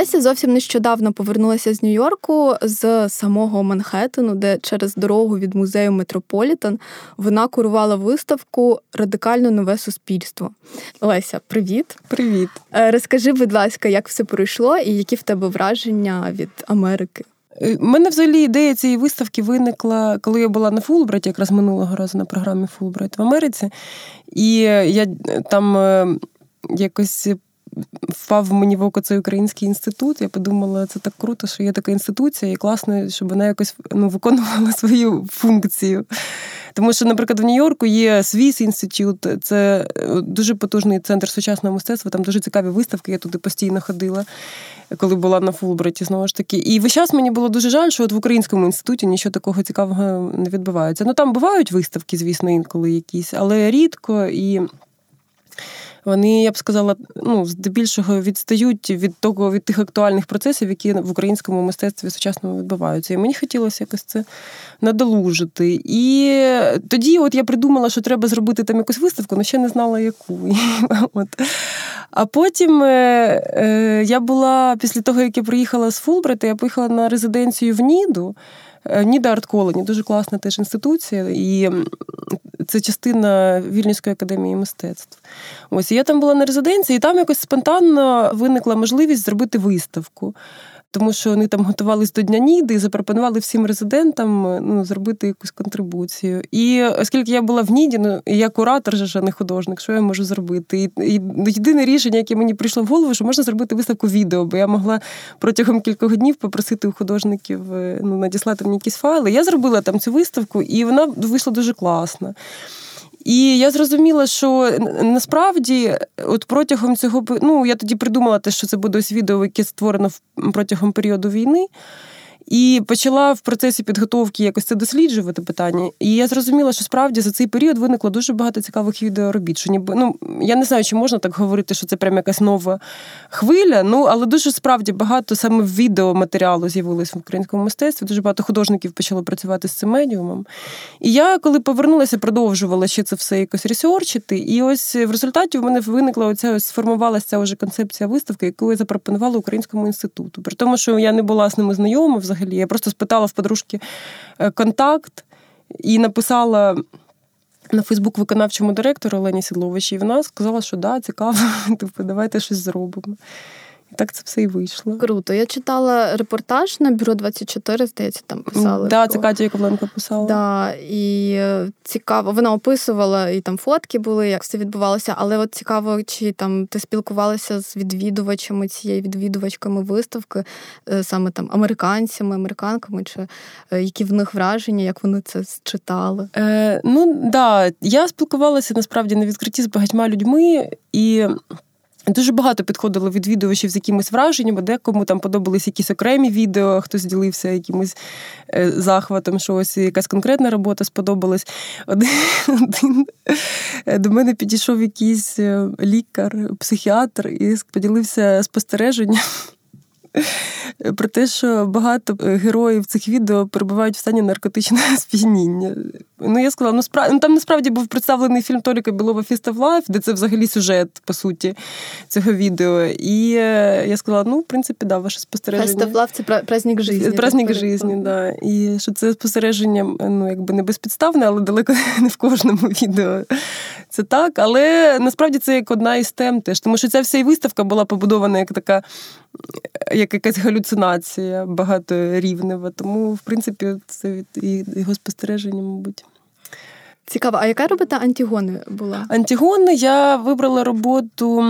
Леся зовсім нещодавно повернулася з Нью-Йорку з самого Манхеттену, де через дорогу від музею Метрополітен вона курувала виставку Радикально нове суспільство. Леся, привіт. Привіт. Е, розкажи, будь ласка, як все пройшло і які в тебе враження від Америки? У е, мене взагалі ідея цієї виставки виникла, коли я була на Фулбрайті, якраз минулого разу на програмі Фулбрайт в Америці. І я там якось впав мені в око цей український інститут. Я подумала, це так круто, що є така інституція, і класно, щоб вона якось ну, виконувала свою функцію. Тому що, наприклад, в Нью-Йорку є Свіс інститут, це е, дуже потужний центр сучасного мистецтва, там дуже цікаві виставки, я туди постійно ходила, коли була на Фулбраті, знову ж таки. І весь час мені було дуже жаль, що от в українському інституті нічого такого цікавого не відбувається. Ну там бувають виставки, звісно, інколи якісь, але рідко і. Вони, я б сказала, ну, здебільшого відстають від того, від тих актуальних процесів, які в українському мистецтві сучасному відбуваються. І мені хотілося якось це надолужити. І тоді от я придумала, що треба зробити там якусь виставку, але ще не знала, яку. От. А потім е, е, я була після того, як я приїхала з Фулбрета, я поїхала на резиденцію в Ніду. Е, Ніда Артколені, дуже класна теж інституція, і це частина Вільнюської академії мистецтв. Ось я там була на резиденції, і там якось спонтанно виникла можливість зробити виставку тому що вони там готувалися до Дня Ніди і запропонували всім резидентам ну, зробити якусь контрибуцію. І оскільки я була в Ніді, ну я куратор, же, а не художник, що я можу зробити? І, і єдине рішення, яке мені прийшло в голову, що можна зробити виставку відео, бо я могла протягом кількох днів попросити у художників е, ну, надіслати мені якісь файли. Я зробила там цю виставку, і вона вийшла дуже класна. І я зрозуміла, що насправді, от протягом цього ну я тоді придумала те, що це буде ось відео, яке створено протягом періоду війни. І почала в процесі підготовки якось це досліджувати питання. І я зрозуміла, що справді за цей період виникло дуже багато цікавих відеоробіт. Що ніби ну я не знаю, чи можна так говорити, що це прям якась нова хвиля. Ну але дуже справді багато саме відеоматеріалу з'явилось в українському мистецтві. Дуже багато художників почало працювати з цим медіумом. І я, коли повернулася, продовжувала ще це все якось ресерчити. І ось в результаті в мене виникла оця ось сформувалася вже концепція виставки, яку я запропонувала Українському інституту. При тому, що я не була з ними знайома взагалі. Я просто спитала в подружки е, контакт і написала. На Фейсбук виконавчому директору Олені Сідловичі, і вона сказала, що да, цікаво, типу, давайте щось зробимо. Так це все і вийшло. Круто. Я читала репортаж на бюро 24, здається, там писали. Да, це Катя Яковленко писала. Да, І е, цікаво, вона описувала, і там фотки були, як все відбувалося. Але от цікаво, чи там ти спілкувалася з відвідувачами цієї відвідувачками виставки, е, саме там американцями, американками, чи е, які в них враження, як вони це читали? Е, Ну да, я спілкувалася насправді на відкритті з багатьма людьми і. Дуже багато підходило відвідувачів з якимись враженнями, декому там подобались якісь окремі відео, хтось ділився якимось е, захватом, що ось якась конкретна робота сподобалась. Один, один е, до мене підійшов якийсь е, лікар, психіатр і поділився спостереженням. Про те, що багато героїв цих відео перебувають в стані наркотичного сп'яніння. Ну, я сказала, ну справді ну, там насправді був представлений фільм Толіка Білова Fist of Life, де це взагалі сюжет, по суті, цього відео. І е, я сказала, ну, в принципі, да, ваше спостереження. Fist of Life – це праздник житті. Праздник житті, да. І що це спостереження, ну, якби не безпідставне, але далеко не в кожному відео. Це так. Але насправді це як одна із тем теж. Тому що ця вся виставка була побудована як така, як якась галюцинація багаторівнева. Тому, в принципі, це від його спостереження, мабуть. Цікаво, а яка робота Антігони була? Антігони я вибрала роботу,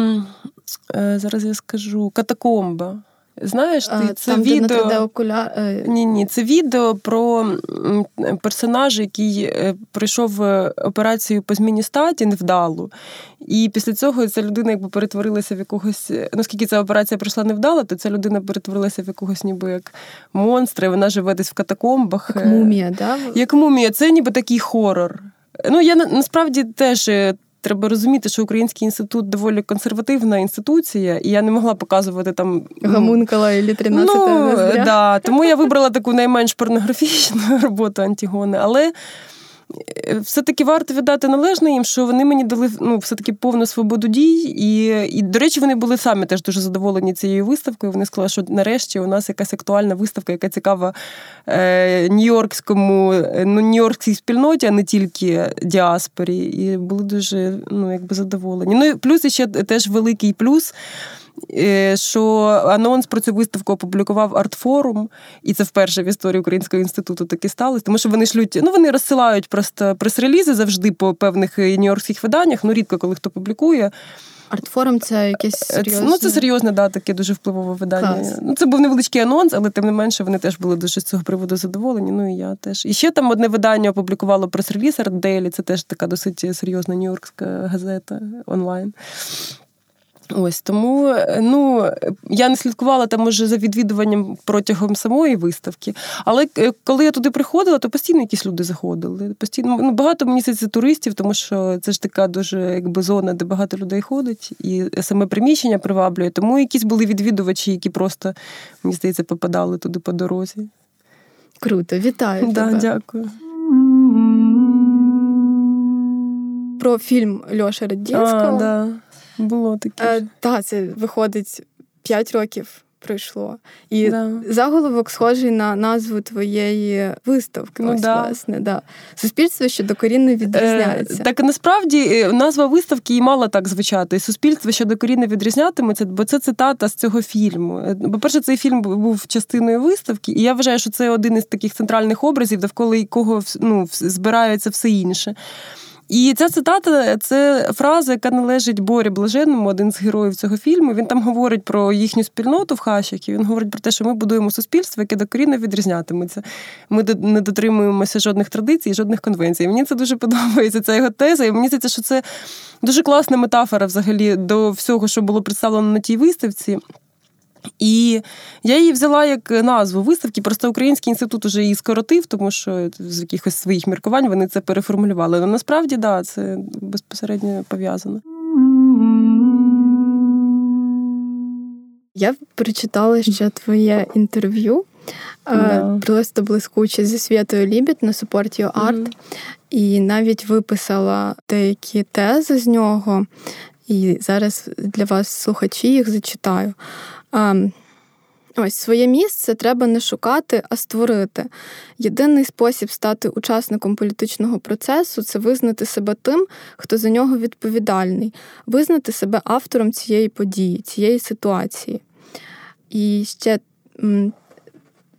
е, зараз я скажу, катакомба. Знаєш, ти а, це там, відео де окуля... Е, ні, ні, це відео про персонажа, який е, пройшов операцію по зміні статі невдалу. І після цього ця людина якби перетворилася в якогось. Наскільки ця операція пройшла невдало, то ця людина перетворилася в якогось ніби як монстра, і вона живе десь в катакомбах. Як мумія, да? Як мумія, це ніби такий хорор. Ну, я насправді теж. Треба розуміти, що Український інститут доволі консервативна інституція, і я не могла показувати там гамункала і 13 ну, да, Тому я вибрала таку найменш порнографічну роботу Антігони. Але все-таки варто віддати належне їм, що вони мені дали ну, все-таки повну свободу дій. І, і, до речі, вони були самі теж дуже задоволені цією виставкою. Вони сказали, що нарешті у нас якась актуальна виставка, яка цікава е, нью-йоркському, е, ну, нью-йоркській спільноті, а не тільки діаспорі. І були дуже ну, якби задоволені. Ну і плюс ще теж великий плюс. Е, що анонс про цю виставку опублікував Артфорум, і це вперше в історії Українського інституту таке сталося, тому що вони шлють, ну вони розсилають просто прес-релізи завжди по певних нью-йоркських виданнях, ну рідко коли хто публікує. Артфорум це якесь серйозне? Ну, це серйозне, да, таке дуже впливове видання. Клас. Ну, Це був невеличкий анонс, але тим не менше вони теж були дуже з цього приводу задоволені. Ну і я теж. І ще там одне видання опублікувало прес-реліз Артделі, це теж така досить серйозна нью-йоркська газета онлайн. Ось тому е, ну я не слідкувала там уже за відвідуванням протягом самої виставки. Але е, коли я туди приходила, то постійно якісь люди заходили. Постійно ну, багато мені здається, туристів, тому що це ж така дуже якби зона, де багато людей ходить, і саме приміщення приваблює. Тому якісь були відвідувачі, які просто мені здається попадали туди по дорозі. Круто, вітаю. Да, тебе. Дякую. Про фільм Льоша Радінського. А, да. Було таке. Е, Так, це виходить 5 років пройшло. І да. заголовок схожий на назву твоєї виставки. Ну, ось, да. власне, да. Суспільство що докорінно відрізняється. Е, Так насправді е, назва виставки і мала так звучати. Суспільство що докорінно відрізнятиметься, бо це цитата з цього фільму. Е, по-перше, цей фільм був частиною виставки, і я вважаю, що це один із таких центральних образів, довкола якого ну, збирається все інше. І ця цитата це фраза, яка належить Борі Блаженному, один з героїв цього фільму. Він там говорить про їхню спільноту в Хащакі. Він говорить про те, що ми будуємо суспільство, яке докорінно відрізнятиметься. Ми не дотримуємося жодних традицій, жодних конвенцій. Мені це дуже подобається. Ця його теза. І мені здається, що це дуже класна метафора взагалі до всього, що було представлено на тій виставці. І я її взяла як назву виставки. Просто Український інститут уже її скоротив, тому що з якихось своїх міркувань вони це переформулювали. Але насправді, да, це безпосередньо пов'язано. Я прочитала ще твоє інтерв'ю. Yeah. Просто блискуче зі Святою Лібіт на Support Your Art. Mm-hmm. І навіть виписала деякі тези з нього. І зараз для вас слухачі їх зачитаю. Ось своє місце треба не шукати, а створити. Єдиний спосіб стати учасником політичного процесу це визнати себе тим, хто за нього відповідальний, визнати себе автором цієї події, цієї ситуації. І ще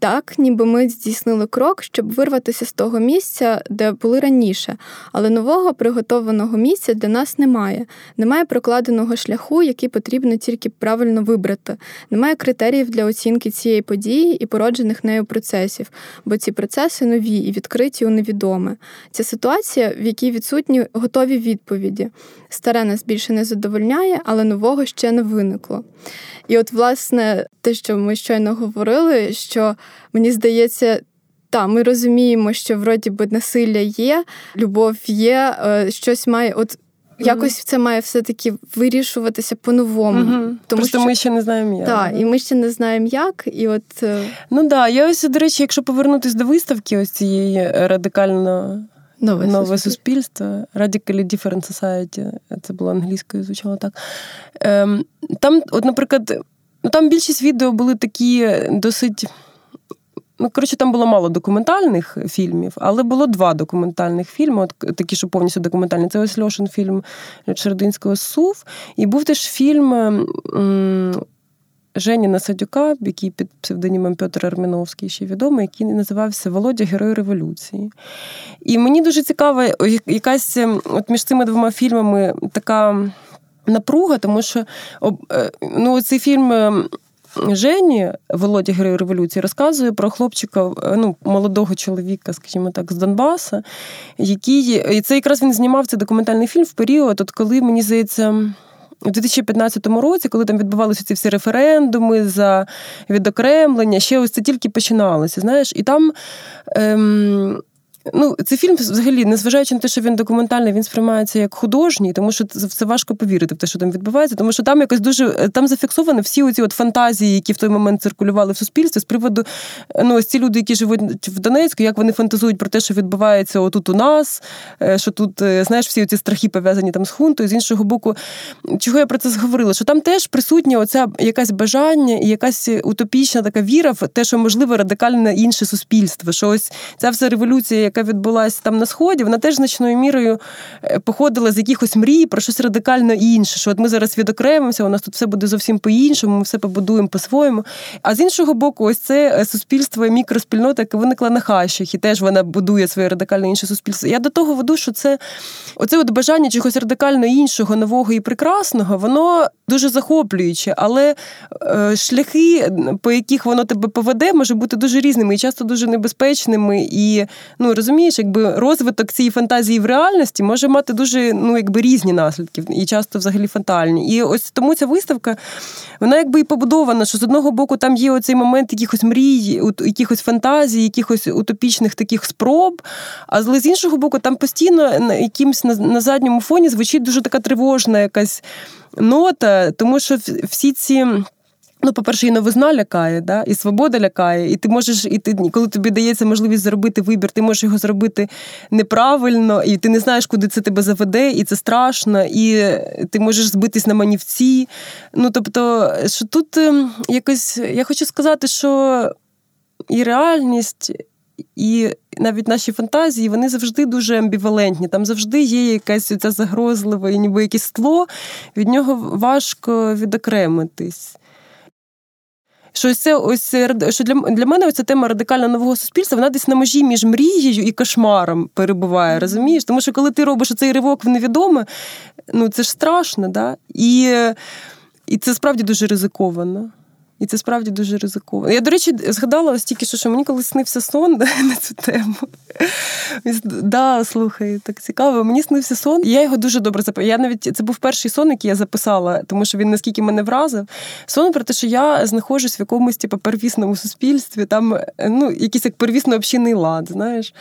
так, ніби ми здійснили крок, щоб вирватися з того місця, де були раніше, але нового приготованого місця для нас немає. Немає прокладеного шляху, який потрібно тільки правильно вибрати. Немає критеріїв для оцінки цієї події і породжених нею процесів, бо ці процеси нові і відкриті у невідоме. Ця ситуація, в якій відсутні готові відповіді. Старе нас більше не задовольняє, але нового ще не виникло. І от, власне, те, що ми щойно говорили, що мені здається. Так, ми розуміємо, що вроді би насилля є, любов є, е, щось має. От якось це має все-таки вирішуватися по-новому. Mm-hmm. Тому Просто що ми ще не знаємо як. Так, і ми ще не знаємо як. І от... Е, ну так, да. я ось, до речі, якщо повернутися до виставки, ось цієї радикально Нове, Нове суспільство. Radically Different Society, це було англійською, звучало так. Ем, Там, от, наприклад, ну, там більшість відео були такі досить. Ну, коротше, там було мало документальних фільмів, але було два документальних фільми, от такі, що повністю документальні. Це ось Льошин фільм Чердинського Сув. І був теж фільм м- Женіна Садюка, який під псевдонімом Петр Арміновський ще відомий, який називався Володя Герой Революції. І мені дуже цікава якась от між цими двома фільмами така напруга, тому що е, ну, цей фільм. Жені Володя Герой Революції розказує про хлопчика, е, ну, молодого чоловіка, скажімо так, з Донбаса, який і це якраз він знімав цей документальний фільм в період, от коли мені здається у 2015 році, коли там відбувалися ці всі референдуми за відокремлення, ще ось це тільки починалося. Знаєш, і там. Ем, Ну, цей фільм взагалі, незважаючи на те, що він документальний, він сприймається як художній, тому що це важко повірити в те, що там відбувається, тому що там якось дуже там зафіксовані всі оці от фантазії, які в той момент циркулювали в суспільстві з приводу ну, ось ці люди, які живуть в Донецьку, як вони фантазують про те, що відбувається отут у нас, е, що тут, е, знаєш, всі ці страхи пов'язані там з хунтою. З іншого боку, чого я про це зговорила? Що там теж присутня оця якась бажання і якась утопічна така віра в те, що можливо радикальне інше суспільство. Що ось ця вся революція, яка відбулася там на сході, вона теж значною мірою е, походила з якихось мрій про щось радикально інше. Що от ми зараз відокремимося, у нас тут все буде зовсім по-іншому, ми все побудуємо по-своєму. А з іншого боку, ось це суспільство і мікроспільнота, яка виникла на хащах, і теж вона будує своє радикально інше суспільство. Я до того веду, що це оце от бажання чогось радикально іншого, нового і прекрасного, воно дуже захоплююче, але е, шляхи, по яких воно тебе поведе, може бути дуже різними і часто дуже небезпечними. І ну розумієш, якби розвиток цієї фантазії в реальності може мати дуже ну, якби різні наслідки, і часто взагалі фатальні. І ось тому ця виставка, вона якби і побудована, що з одного боку там є оцей момент якихось мрій, якихось фантазій, якихось утопічних таких спроб. А з іншого боку, там постійно якимсь на задньому фоні звучить дуже така тривожна якась нота, тому що всі ці. Ну, по-перше, і новизна лякає, да? і свобода лякає, і ти можеш, і ти, коли тобі дається можливість зробити вибір, ти можеш його зробити неправильно, і ти не знаєш, куди це тебе заведе, і це страшно, і ти можеш збитись на манівці. Ну, тобто, що тут ем, якось я хочу сказати, що і реальність, і навіть наші фантазії вони завжди дуже амбівалентні. Там завжди є якась ця загрозлива, ніби якесь тло, від нього важко відокремитись. Що це ось що для для мене оця тема радикально нового суспільства, вона десь на межі між мрією і кошмаром перебуває, розумієш? Тому що коли ти робиш цей ривок в невідоме, ну це ж страшно, да? І, і це справді дуже ризиковано. І це справді дуже ризиковано. Я, до речі, згадала ось тільки що, що мені колись снився сон на цю тему. Да, слухай, так цікаво. Мені снився сон, і я його дуже добре запам'ятала. Я навіть це був перший сон, який я записала, тому що він наскільки мене вразив. Сон про те, що я знаходжусь в якомусь типу, первісному суспільстві, там ну, якийсь як первісно общинний лад, знаєш.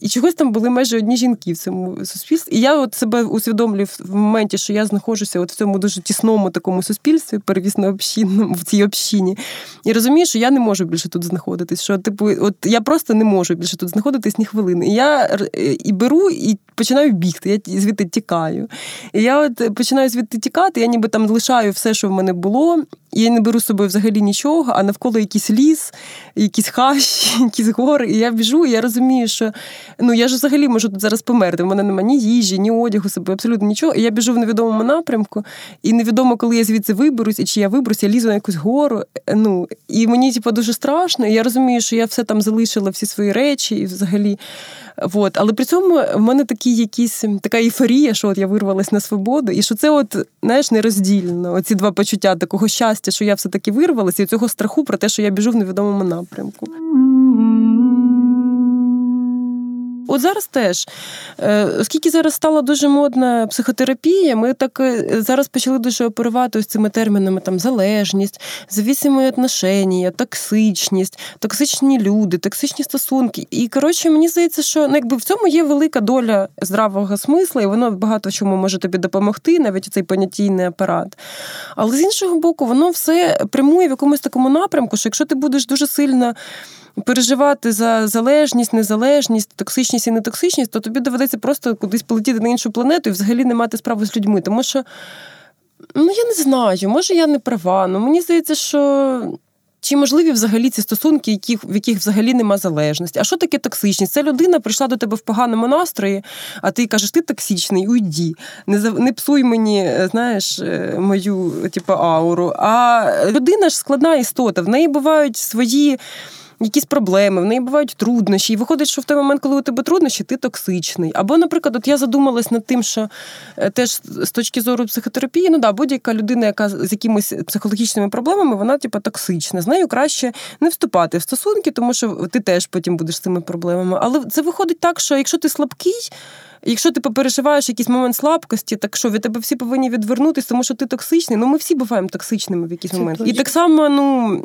І чогось там були майже одні жінки в цьому суспільстві. І я от себе усвідомлюю в моменті, що я знаходжуся от в цьому дуже тісному такому суспільстві, перевісно общинному в цій общині. І розумію, що я не можу більше тут знаходитись. Що, типу, от я просто не можу більше тут знаходитись ні хвилини. І я і беру і починаю бігти, я звідти тікаю. І я от починаю звідти тікати, я ніби там лишаю все, що в мене було. І я не беру з собою взагалі нічого, а навколо якийсь ліс, якісь хащі, якісь гори. І я біжу, і я розумію, що ну я ж взагалі можу тут зараз померти. В мене немає ні їжі, ні одягу собі, абсолютно нічого. І я біжу в невідомому напрямку, і невідомо, коли я звідси виберусь, і чи я виберусь, я лізу на якусь гору. Ну, І мені типу, дуже страшно. І я розумію, що я все там залишила, всі свої речі, і взагалі. От. Але при цьому в мене такі якісь така ейфорія, що от я вирвалась на свободу, і що це, от, знаєш, нероздільно. Оці два почуття такого щастя, що я все-таки вирвалася, і цього страху про те, що я біжу в невідомому напрямку. От зараз теж, е, оскільки зараз стала дуже модна психотерапія, ми так е, зараз почали дуже оперувати ось цими термінами там залежність, завісимі отношення, токсичність, токсичні люди, токсичні стосунки. І коротше, мені здається, що ну, якби в цьому є велика доля здравого смисла, і воно багато чому може тобі допомогти, навіть цей понятійний апарат. Але з іншого боку, воно все прямує в якомусь такому напрямку, що якщо ти будеш дуже сильно переживати за залежність, незалежність, токсичність і нетоксичність, то тобі доведеться просто кудись полетіти на іншу планету і взагалі не мати справи з людьми. Тому що, ну я не знаю, може я не права. Ну мені здається, що. Чи можливі взагалі ці стосунки, яких, в яких взагалі нема залежності? А що таке токсичність? Це людина прийшла до тебе в поганому настрої, а ти кажеш, ти токсичний, уйді. Не не псуй мені, знаєш, е, мою типу, ауру. А людина ж складна істота, в неї бувають свої якісь проблеми, в неї бувають труднощі. І виходить, що в той момент, коли у тебе труднощі, ти токсичний. Або, наприклад, от я задумалась над тим, що е, теж з точки зору психотерапії, ну да, будь-яка людина, яка з якимись психологічними проблемами, вона типу, токсична. З нею краще не вступати в стосунки, тому що ти теж потім будеш з цими проблемами. Але це виходить так, що якщо ти слабкий. Якщо ти попереживаєш якийсь момент слабкості, так що від тебе всі повинні відвернутися, тому що ти токсичний. Ну ми всі буваємо токсичними в якийсь момент. І так само, ну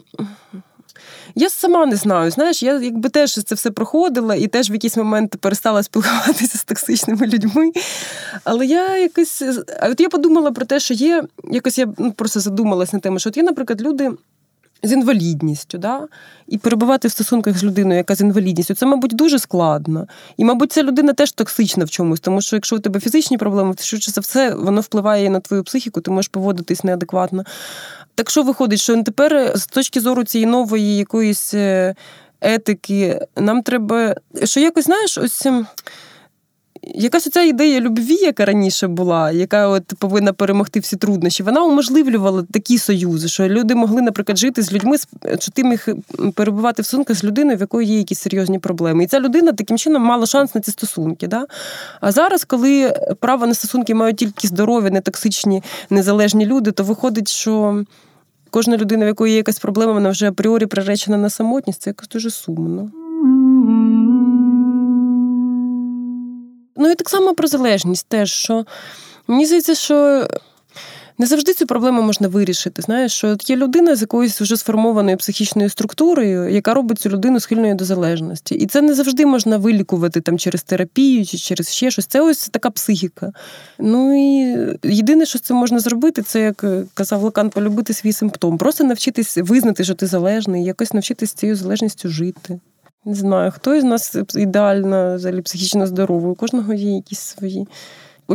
Я сама не знаю. Знаєш, я якби теж це все проходила і теж в якийсь момент перестала спілкуватися з токсичними людьми. Але я якось. От я подумала про те, що є. Якось я ну, просто задумалась на тему, що от є, наприклад, люди з інвалідністю, да? і перебувати в стосунках з людиною, яка з інвалідністю, це, мабуть, дуже складно. І, мабуть, ця людина теж токсична в чомусь, тому що якщо у тебе фізичні проблеми, то швидше за все воно впливає на твою психіку, ти можеш поводитись неадекватно. Так що виходить, що тепер з точки зору цієї нової якоїсь е, етики, нам треба, що якось, знаєш, ось. Якась оця ідея любві, яка раніше була, яка от повинна перемогти всі труднощі, вона уможливлювала такі союзи, що люди могли, наприклад, жити з людьми, що ти міг перебувати в стосунках з людиною, в якої є якісь серйозні проблеми. І ця людина таким чином мала шанс на ці стосунки. Да? А зараз, коли право на стосунки мають тільки здорові, нетоксичні, незалежні люди, то виходить, що. Кожна людина, в якої є якась проблема, вона вже апріорі приречена на самотність, це якось дуже сумно. Ну і так само про залежність теж, що мені здається, що. Не завжди цю проблему можна вирішити. Знаєш, що є людина з якоюсь вже сформованою психічною структурою, яка робить цю людину схильною до залежності. І це не завжди можна вилікувати там через терапію чи через ще щось. Це ось така психіка. Ну і єдине, що це можна зробити, це як казав Лакан, полюбити свій симптом. Просто навчитись визнати, що ти залежний, якось навчитись цією залежністю жити. Не знаю, хто із нас ідеально взагалі психічно здоровий. У кожного є якісь свої.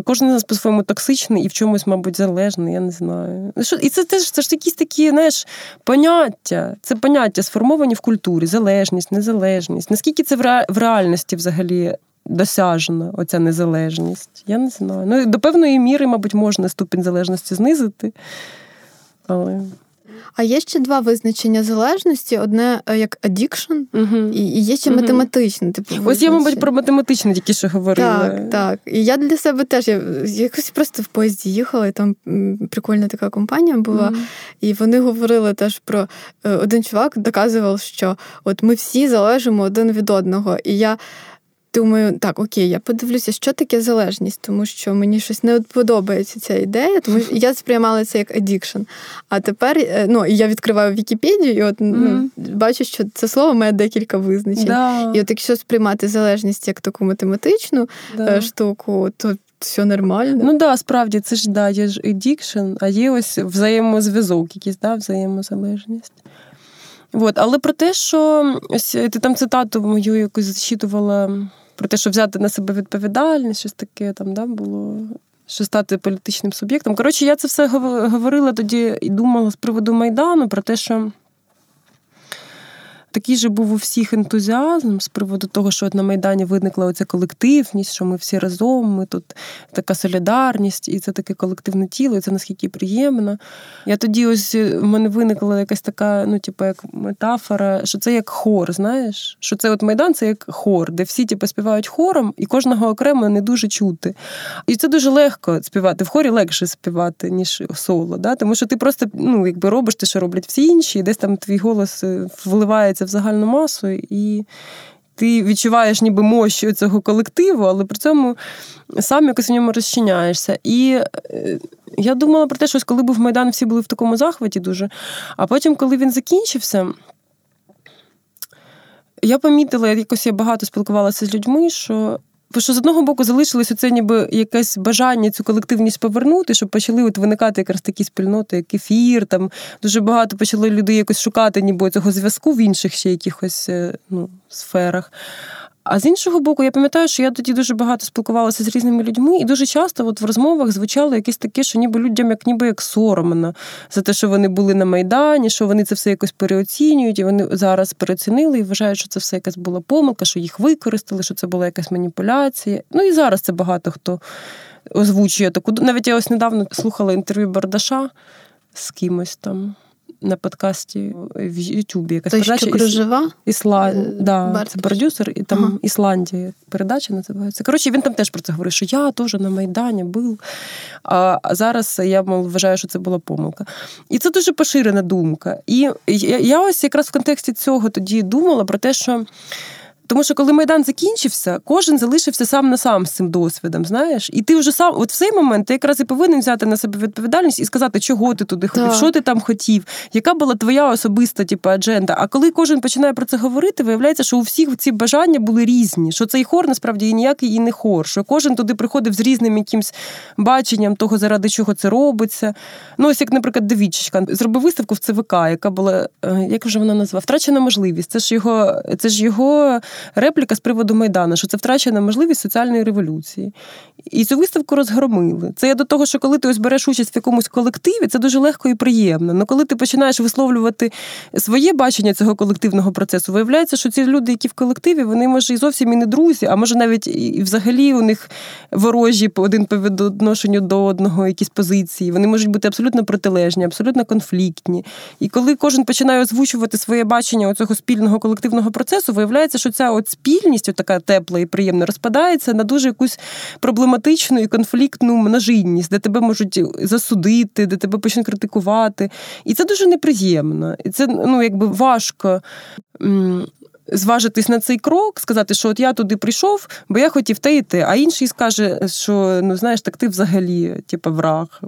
Кожен з нас по-своєму токсичний і в чомусь, мабуть, залежний, я не знаю. І це теж це ж якісь такі, знаєш, поняття. Це поняття сформовані в культурі, залежність, незалежність. Наскільки це в реальності взагалі досяжна, оця незалежність? Я не знаю. Ну, До певної міри, мабуть, можна ступінь залежності знизити. Але... А є ще два визначення залежності: одне е, як addiction, угу. і є ще угу. математичне. Типу, Ось я, мабуть, про математичне тільки що говорила. Так, так. І я для себе теж я якось просто в поїзді їхала, і там прикольна така компанія була. Угу. І вони говорили теж про е, один чувак доказував, що от ми всі залежимо один від одного. І я думаю, так, окей, я подивлюся, що таке залежність, тому що мені щось не подобається ця ідея, тому що я сприймала це як addiction. А тепер е, ну, я відкриваю Вікіпедію, і от mm-hmm. ну, бачу, що це слово має декілька визначень. Да. І от якщо сприймати залежність як таку математичну да. Е, штуку, то все нормально. Ну да, справді це ж да, є ж addiction, а є ось взаємозв'язок, якийсь да, взаємозалежність. От, але про те, що ось ти там цитату мою якусь зачитувала про те, що взяти на себе відповідальність, щось таке там да, було. Що стати політичним суб'єктом. Коротше, я це все говорила тоді і думала з приводу Майдану про те, що Такий же був у всіх ентузіазм з приводу того, що от на Майдані виникла оця колективність, що ми всі разом, ми тут така солідарність, і це таке колективне тіло, і це наскільки приємно. Я тоді ось в мене виникла якась така, ну, типу, як метафора, що це як хор, знаєш? Що це от Майдан це як хор, де всі типу, співають хором, і кожного окремо не дуже чути. І це дуже легко співати. В хорі легше співати, ніж соло. Да? Тому що ти просто ну, якби робиш те, що роблять всі інші, і десь там твій голос е, вливається вливається в загальну масу, і ти відчуваєш ніби мощі цього колективу, але при цьому сам якось в ньому розчиняєшся. І е, я думала про те, що коли був Майдан, всі були в такому захваті дуже. А потім, коли він закінчився, я помітила, якось я багато спілкувалася з людьми, що Бо що з одного боку залишилось оце ніби якесь бажання цю колективність повернути, щоб почали от виникати якраз такі спільноти, як ефір. Там дуже багато почали людей якось шукати, ніби цього зв'язку в інших ще якихось е, ну, сферах. А з іншого боку, я пам'ятаю, що я тоді дуже багато спілкувалася з різними людьми, і дуже часто от в розмовах звучало якесь таке, що ніби людям як ніби як соромно за те, що вони були на Майдані, що вони це все якось переоцінюють, і вони зараз переоцінили і вважають, що це все якась була помилка, що їх використали, що це була якась маніпуляція. Ну і зараз це багато хто озвучує таку. Навіть я ось недавно слухала інтерв'ю Бардаша з кимось там на подкасті в Ютубі. Якась Той, передача що кружева? Ісла... Е, да, Це продюсер, і там ага. Ісландія передача називається. Коротше, він там теж про це говорив, що я теж на Майдані був. А зараз я мол, вважаю, що це була помилка. І це дуже поширена думка. І я ось якраз в контексті цього тоді думала про те, що. Тому що коли Майдан закінчився, кожен залишився сам на сам з цим досвідом, знаєш, і ти вже сам, от в цей момент ти якраз і повинен взяти на себе відповідальність і сказати, чого ти туди ходив, що ти там хотів, яка була твоя особиста типу, адженда. А коли кожен починає про це говорити, виявляється, що у всіх ці бажання були різні. Що цей хор насправді і ніякий і не хор. Що кожен туди приходив з різним якимсь баченням того, заради чого це робиться. Ну, ось як, наприклад, Давідчичка зробив виставку в ЦВК, яка була, е, як вже вона назвала? Втрачена можливість. Це ж його, це ж його репліка з приводу Майдану, що це втрачена можливість соціальної революції. І цю виставку розгромили. Це я до того, що коли ти ось береш участь в якомусь колективі, це дуже легко і приємно. Але коли ти починаєш висловлювати своє бачення цього колективного процесу, виявляється, що ці люди, які в колективі, вони може і зовсім і не друзі, а може навіть і взагалі у них ворожі один по відношенню до одного якісь позиції. Вони можуть бути абсолютно протилежні, абсолютно конфліктні. І коли кожен починає озвучувати своє бачення цього спільного колективного процесу, виявляється, що ця от спільність, така тепла і приємна, розпадається на дуже якусь проблематичну і конфліктну множинність, де тебе можуть засудити, де тебе почнуть критикувати. І це дуже неприємно. І це ну, якби важко зважитись на цей крок, сказати, що от я туди прийшов, бо я хотів те те, а інший скаже, що ну знаєш, так ти взагалі, типу, враг.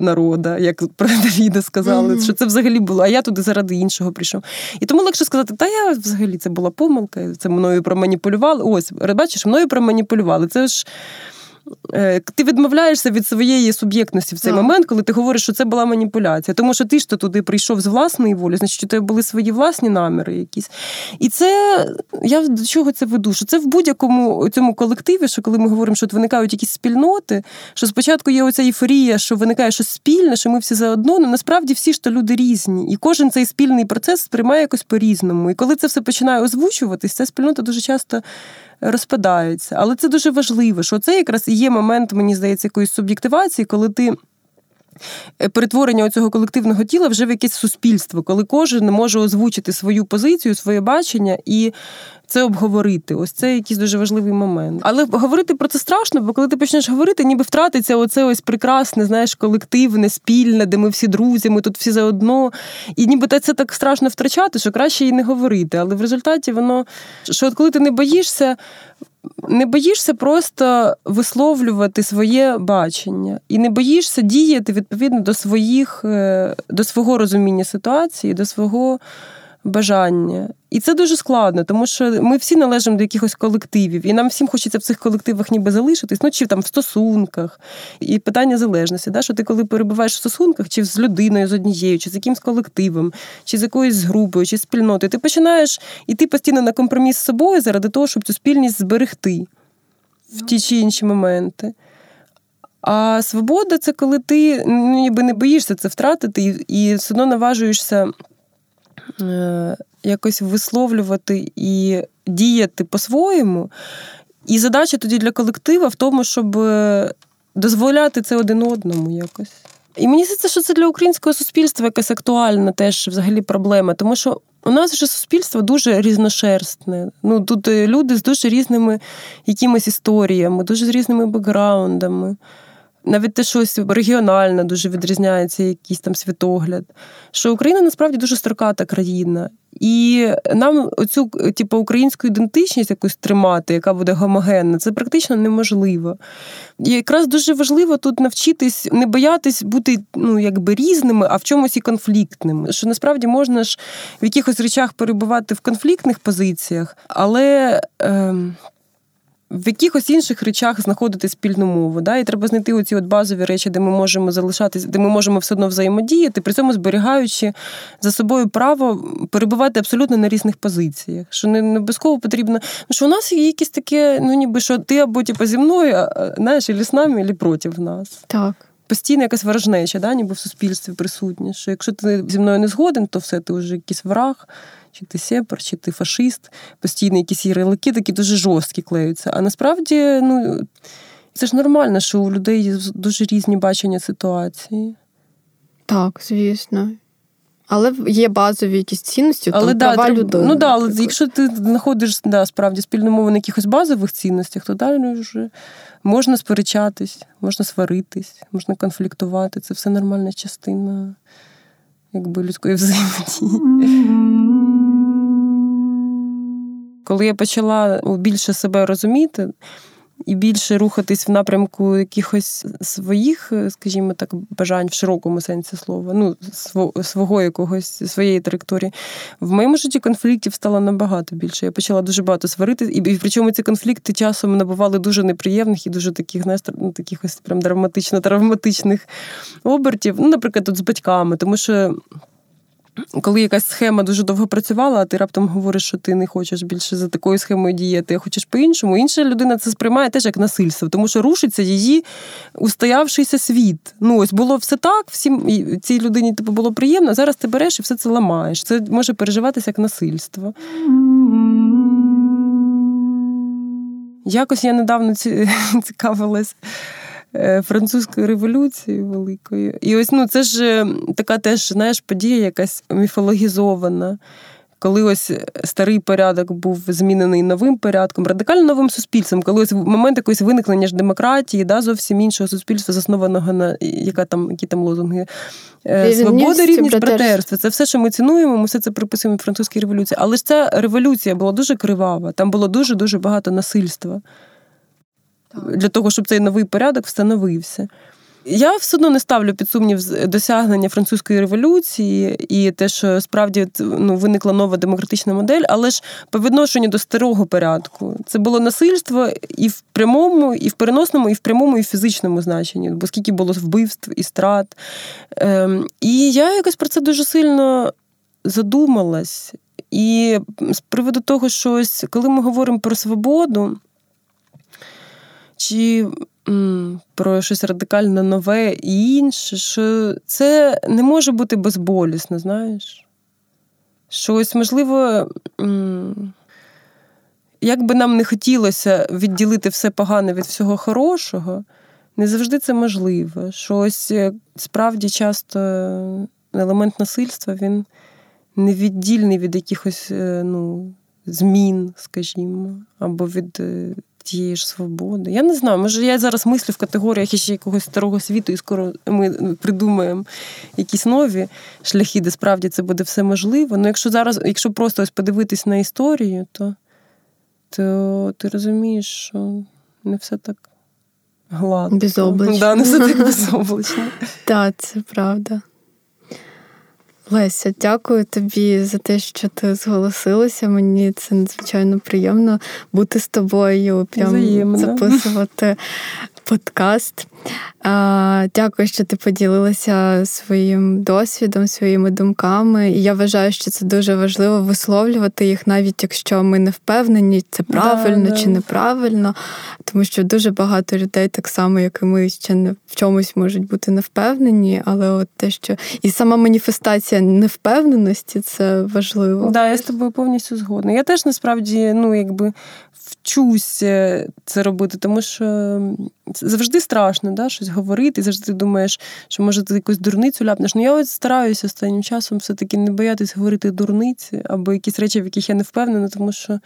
Народа, як про Давіда сказали, mm-hmm. що це взагалі було, а я туди заради іншого прийшов. І тому легше сказати, та я взагалі це була помилка, це мною проманіпулювали. Ось, бачиш, мною проманіпулювали. Це ж ти відмовляєшся від своєї суб'єктності в цей так. момент, коли ти говориш, що це була маніпуляція. Тому що ти ж то туди прийшов з власної волі, значить, у тебе були свої власні наміри якісь. І це я до чого це веду? Що це в будь-якому цьому колективі, що коли ми говоримо, що от виникають якісь спільноти, що спочатку є оця ейфорія, що виникає щось спільне, що ми всі заодно, але насправді всі ж то люди різні. І кожен цей спільний процес сприймає якось по-різному. І коли це все починає озвучуватись, ця спільнота дуже часто розпадаються. Але це дуже важливо, що це якраз і є момент, мені здається, якоїсь суб'єктивації, коли ти. Е, перетворення цього колективного тіла вже в якесь суспільство, коли кожен може озвучити свою позицію, своє бачення і це обговорити. Ось це якийсь дуже важливий момент. Але говорити про це страшно, бо коли ти почнеш говорити, ніби втратиться оце ось прекрасне, знаєш, колективне, спільне, де ми всі друзі, ми тут всі заодно. І ніби це так страшно втрачати, що краще і не говорити. Але в результаті воно, що от коли ти не боїшся. Не боїшся просто висловлювати своє бачення, і не боїшся діяти відповідно до своїх, е, до свого розуміння ситуації, до свого бажання. І це дуже складно, тому що ми всі належимо до якихось колективів, і нам всім хочеться в цих колективах ніби залишитись, ну чи там в стосунках. І питання залежності, да, що ти коли перебуваєш в стосунках, чи з людиною, з однією, чи з якимсь колективом, чи з якоюсь групою, чи спільнотою, ти починаєш іти постійно на компроміс з собою заради того, щоб цю спільність зберегти в ті чи інші моменти. А свобода це коли ти ну, ніби не боїшся це втратити, і, і все одно наважуєшся. Е, якось висловлювати і діяти по-своєму. І задача тоді для колектива в тому, щоб е, дозволяти це один одному якось. І мені здається, що це для українського суспільства якась актуальна теж взагалі проблема, тому що у нас вже суспільство дуже різношерстне. Ну тут е, люди з дуже різними якимись історіями, дуже з різними бекграундами навіть те, щось регіональне дуже відрізняється, якийсь там світогляд. Що Україна насправді дуже строката країна. І нам оцю типу, українську ідентичність якусь тримати, яка буде гомогенна, це практично неможливо. І якраз дуже важливо тут навчитись не боятись бути ну, якби різними, а в чомусь і конфліктними. Що насправді можна ж в якихось речах перебувати в конфліктних позиціях, але. Е, в якихось інших речах знаходити спільну мову. Да? І треба знайти оці от базові речі, де ми можемо залишатися, де ми можемо все одно взаємодіяти, при цьому зберігаючи за собою право перебувати абсолютно на різних позиціях. Що не, обов'язково потрібно. Ну, що у нас є якісь таке, ну ніби що ти або типу, зі мною, знаєш, і з нами, або проти нас. Так. Постійно якась ворожнеча, да, ніби в суспільстві присутня. Що якщо ти зі мною не згоден, то все, ти вже якийсь враг чи ти сепар, чи ти фашист, постійно якісь ярлики такі дуже жорсткі клеються. А насправді, ну, це ж нормально, що у людей є дуже різні бачення ситуації. Так, звісно. Але є базові якісь цінності, але, там, да, права треба, людини. Ну да, але якщо ти знаходиш да, справді спільну мову на якихось базових цінностях, то далі вже можна сперечатись, можна сваритись, можна конфліктувати. Це все нормальна частина якби людської взаємодії. коли я почала більше себе розуміти і більше рухатись в напрямку якихось своїх, скажімо так, бажань в широкому сенсі слова, ну, свого якогось своєї траєкторії, в моєму житті конфліктів стало набагато більше. Я почала дуже багато сварити, і причому ці конфлікти часом набували дуже неприємних і дуже таких, знаєш, ну, таких ось прям драматично-травматичних обертів. Ну, наприклад, тут з батьками, тому що коли якась схема дуже довго працювала, а ти раптом говориш, що ти не хочеш більше за такою схемою діяти, а хочеш по-іншому, інша людина це сприймає теж як насильство, тому що рушиться її устоявшийся світ. Ну, ось було все так, всім цій людині типу, було приємно, зараз ти береш і все це ламаєш. Це може переживатися як насильство. Якось я недавно цікавилась. Е, французькою революцією великою. І ось ну це ж е, така теж знаєш, подія, якась міфологізована. Коли ось старий порядок був змінений новим порядком, радикально новим суспільством, коли ось в момент якогось виникнення ж демократії, да, зовсім іншого суспільства, заснованого на яка там, які там лозунги е, свобода, рівність, братерство. Це все, що ми цінуємо, ми все це приписуємо французькій революції. Але ж ця революція була дуже кривава, там було дуже дуже багато насильства для того, щоб цей новий порядок встановився. Я все одно не ставлю під сумнів досягнення французької революції і те, що справді ну, виникла нова демократична модель, але ж по відношенню до старого порядку це було насильство і в прямому, і в переносному, і в прямому, і в фізичному значенні, бо скільки було вбивств і страт. Ем, І я якось про це дуже сильно задумалась. І з приводу того, що ось коли ми говоримо про свободу чи м, про щось радикально нове і інше, що це не може бути безболісно, знаєш? Щось, можливо, м, як би нам не хотілося відділити все погане від всього хорошого, не завжди це можливо. Щось е, справді часто елемент насильства він невіддільний від якихось е, ну, змін, скажімо, або від е, тієї ж свободи. Я не знаю, може я зараз мислю в категоріях ще якогось старого світу, і скоро ми придумаємо якісь нові шляхи, де справді це буде все можливо. Ну, якщо зараз, якщо просто ось подивитись на історію, то, то ти розумієш, що не все так гладко. Безоблачно. Да, не все так безоблачно. Так, це правда. Леся, дякую тобі за те, що ти зголосилася. Мені це надзвичайно приємно бути з тобою, прям Взаємно. записувати подкаст. Дякую, що ти поділилася своїм досвідом, своїми думками. І я вважаю, що це дуже важливо висловлювати їх, навіть якщо ми не впевнені, це правильно да, чи да. неправильно. Тому що дуже багато людей, так само, як і ми, ще не в чомусь можуть бути невпевнені, але от те, що і сама маніфестація невпевненості, це важливо. Так, да, я з тобою повністю згодна. Я теж насправді, ну якби вчусь це робити, тому що завжди страшно да, щось говорити, завжди думаєш, що може ти якусь дурницю ляпнеш. Ну я от стараюся останнім часом все-таки не боятись говорити дурниці або якісь речі, в яких я не впевнена, тому що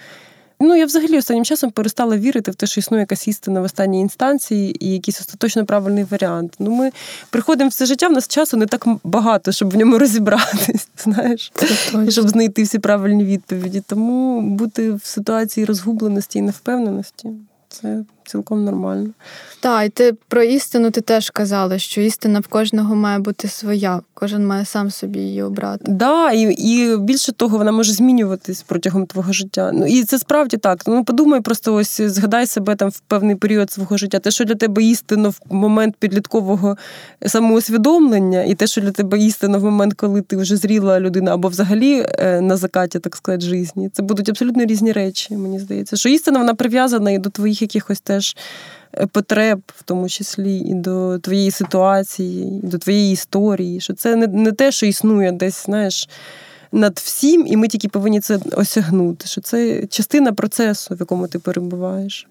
Ну, я взагалі останнім часом перестала вірити в те, що існує якась істина в останній інстанції і якийсь остаточно правильний варіант. Ну, ми приходимо все життя, в нас часу не так багато, щоб в ньому розібратись, знаєш, щоб знайти всі правильні відповіді. Тому бути в ситуації розгубленості і невпевненості це цілком нормально. Так, і ти про істину ти теж казала, що істина в кожного має бути своя, кожен має сам собі її обрати. Так, да, і і більше того, вона може змінюватись протягом твого життя. Ну і це справді так. Ну подумай, просто ось згадай себе там в певний період свого життя. Те, що для тебе істинно в момент підліткового самоусвідомлення, і те, що для тебе істинно в момент, коли ти вже зріла людина, або взагалі е, на закаті, так сказати, житті, це будуть абсолютно різні речі. Мені здається, що істина вона прив'язана і до твоїх якихось теж е, потреб, в тому числі і до твоєї ситуації, і до твоєї історії. Що це не, не те, що існує десь, знаєш. Над всім, і ми тільки повинні це осягнути. Що це частина процесу, в якому ти перебуваєш.